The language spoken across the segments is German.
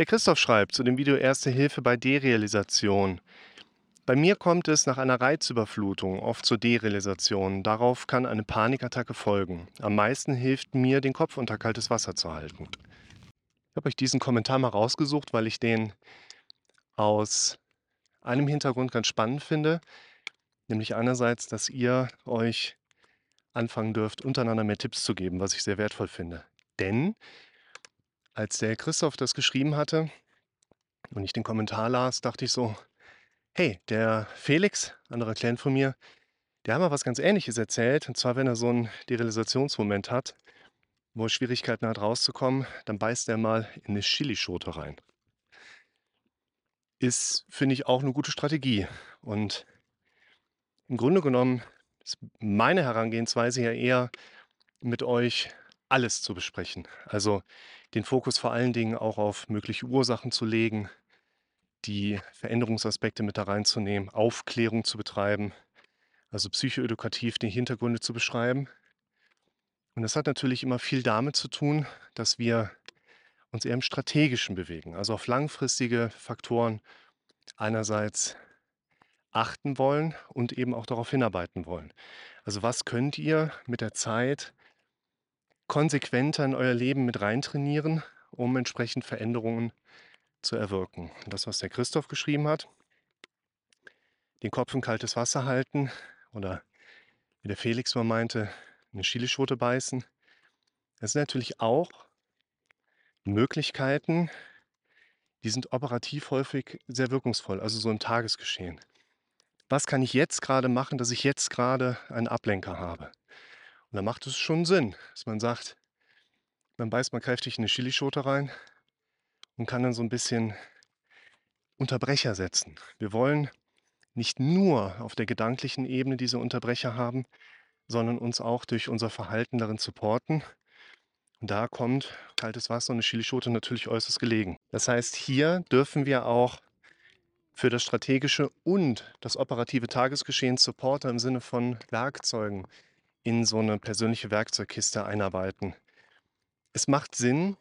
Der Christoph schreibt zu dem Video Erste Hilfe bei Derealisation. Bei mir kommt es nach einer Reizüberflutung oft zur Derealisation. Darauf kann eine Panikattacke folgen. Am meisten hilft mir, den Kopf unter kaltes Wasser zu halten. Ich habe euch diesen Kommentar mal rausgesucht, weil ich den aus einem Hintergrund ganz spannend finde. Nämlich einerseits, dass ihr euch anfangen dürft, untereinander mehr Tipps zu geben, was ich sehr wertvoll finde. Denn als der Christoph das geschrieben hatte und ich den Kommentar las, dachte ich so, hey, der Felix, anderer Client von mir, der hat mal was ganz Ähnliches erzählt. Und zwar, wenn er so einen Derealisationsmoment hat, wo er Schwierigkeiten hat rauszukommen, dann beißt er mal in eine Chilischote rein. Ist, finde ich, auch eine gute Strategie. Und im Grunde genommen ist meine Herangehensweise ja eher mit euch alles zu besprechen. Also den Fokus vor allen Dingen auch auf mögliche Ursachen zu legen, die Veränderungsaspekte mit da reinzunehmen, Aufklärung zu betreiben, also psychoedukativ die Hintergründe zu beschreiben. Und das hat natürlich immer viel damit zu tun, dass wir uns eher im Strategischen bewegen, also auf langfristige Faktoren einerseits achten wollen und eben auch darauf hinarbeiten wollen. Also was könnt ihr mit der Zeit konsequenter in euer Leben mit reintrainieren, um entsprechend Veränderungen zu erwirken. Das, was der Christoph geschrieben hat, den Kopf in kaltes Wasser halten oder wie der Felix mal meinte, eine Chilischote beißen. Das sind natürlich auch Möglichkeiten, die sind operativ häufig sehr wirkungsvoll, also so im Tagesgeschehen. Was kann ich jetzt gerade machen, dass ich jetzt gerade einen Ablenker habe? Und da macht es schon Sinn, dass man sagt, man beißt mal kräftig in eine Chilischote rein und kann dann so ein bisschen Unterbrecher setzen. Wir wollen nicht nur auf der gedanklichen Ebene diese Unterbrecher haben, sondern uns auch durch unser Verhalten darin supporten. Und da kommt kaltes Wasser und eine Chilischote natürlich äußerst gelegen. Das heißt, hier dürfen wir auch für das strategische und das operative Tagesgeschehen Supporter im Sinne von Werkzeugen in so eine persönliche Werkzeugkiste einarbeiten. Es macht Sinn,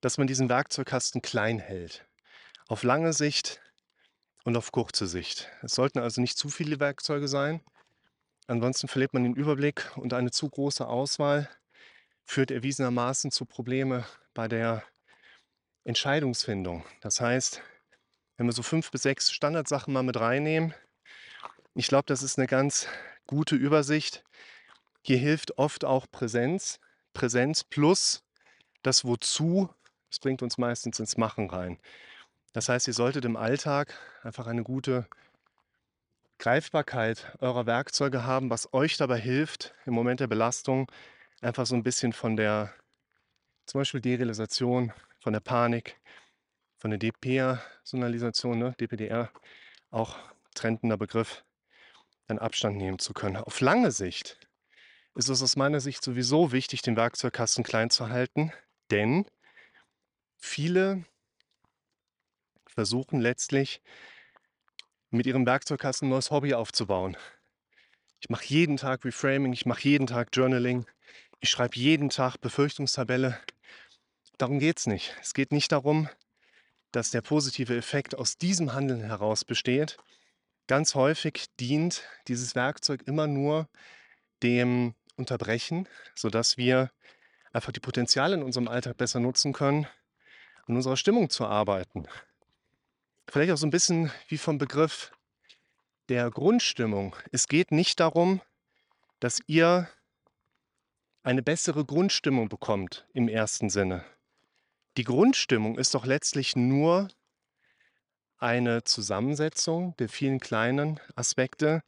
dass man diesen Werkzeugkasten klein hält. Auf lange Sicht und auf kurze Sicht. Es sollten also nicht zu viele Werkzeuge sein. Ansonsten verliert man den Überblick und eine zu große Auswahl führt erwiesenermaßen zu Problemen bei der Entscheidungsfindung. Das heißt, wenn wir so fünf bis sechs Standardsachen mal mit reinnehmen, ich glaube, das ist eine ganz gute Übersicht. Hier hilft oft auch Präsenz. Präsenz plus das Wozu, das bringt uns meistens ins Machen rein. Das heißt, ihr solltet im Alltag einfach eine gute Greifbarkeit eurer Werkzeuge haben, was euch dabei hilft, im Moment der Belastung einfach so ein bisschen von der zum Beispiel Derealisation, von der Panik, von der DPR-Sonalisation, ne? DPDR, auch trendender Begriff, dann Abstand nehmen zu können. Auf lange Sicht ist es aus meiner Sicht sowieso wichtig, den Werkzeugkasten klein zu halten, denn viele versuchen letztlich mit ihrem Werkzeugkasten ein neues Hobby aufzubauen. Ich mache jeden Tag Reframing, ich mache jeden Tag Journaling, ich schreibe jeden Tag Befürchtungstabelle. Darum geht es nicht. Es geht nicht darum, dass der positive Effekt aus diesem Handeln heraus besteht, Ganz häufig dient dieses Werkzeug immer nur dem Unterbrechen, sodass wir einfach die Potenziale in unserem Alltag besser nutzen können, an unserer Stimmung zu arbeiten. Vielleicht auch so ein bisschen wie vom Begriff der Grundstimmung. Es geht nicht darum, dass ihr eine bessere Grundstimmung bekommt im ersten Sinne. Die Grundstimmung ist doch letztlich nur eine Zusammensetzung der vielen kleinen Aspekte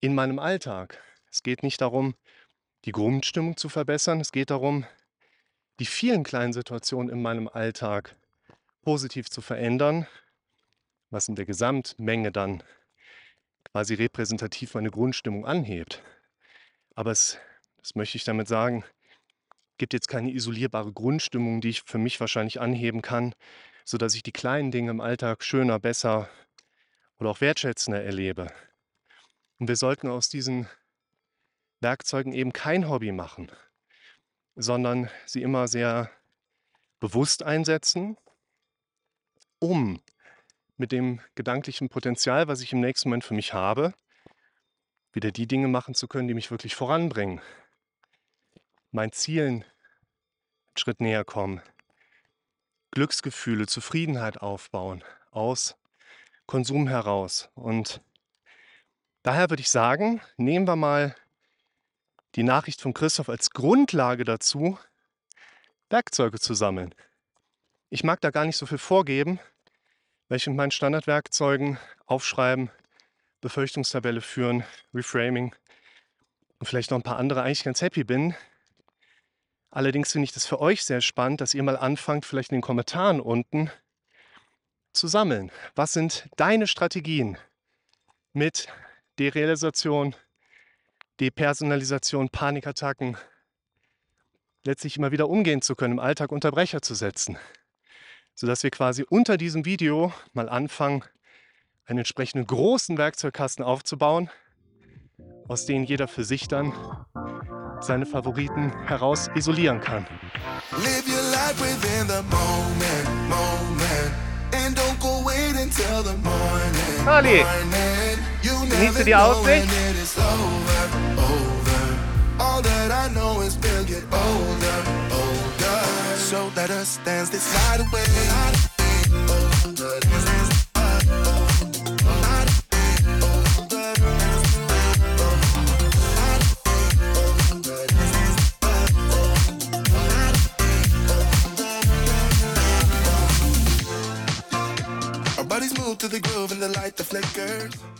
in meinem Alltag. Es geht nicht darum, die Grundstimmung zu verbessern. Es geht darum, die vielen kleinen Situationen in meinem Alltag positiv zu verändern, was in der Gesamtmenge dann quasi repräsentativ meine Grundstimmung anhebt. Aber es, das möchte ich damit sagen, gibt jetzt keine isolierbare Grundstimmung, die ich für mich wahrscheinlich anheben kann, sodass ich die kleinen Dinge im Alltag schöner, besser oder auch wertschätzender erlebe. Und wir sollten aus diesen Werkzeugen eben kein Hobby machen, sondern sie immer sehr bewusst einsetzen, um mit dem gedanklichen Potenzial, was ich im nächsten Moment für mich habe, wieder die Dinge machen zu können, die mich wirklich voranbringen, meinen Zielen einen Schritt näher kommen, Glücksgefühle, Zufriedenheit aufbauen aus Konsum heraus. Und daher würde ich sagen, nehmen wir mal die Nachricht von Christoph als Grundlage dazu, Werkzeuge zu sammeln. Ich mag da gar nicht so viel vorgeben, weil ich mit meinen Standardwerkzeugen aufschreiben, Befürchtungstabelle führen, Reframing und vielleicht noch ein paar andere eigentlich ganz happy bin. Allerdings finde ich das für euch sehr spannend, dass ihr mal anfangt, vielleicht in den Kommentaren unten zu sammeln. Was sind deine Strategien mit Derealisation, Depersonalisation, Panikattacken, letztlich immer wieder umgehen zu können, im Alltag Unterbrecher zu setzen, sodass wir quasi unter diesem Video mal anfangen, einen entsprechenden großen Werkzeugkasten aufzubauen, aus denen jeder für sich dann seine Favoriten heraus isolieren kann. Live your life within the moment, moment. And don't go wait until the morning. Ali, genieße die Aussicht. All that I know is we'll get older, older. So let us dance this night away. To the groove and the light that flickers.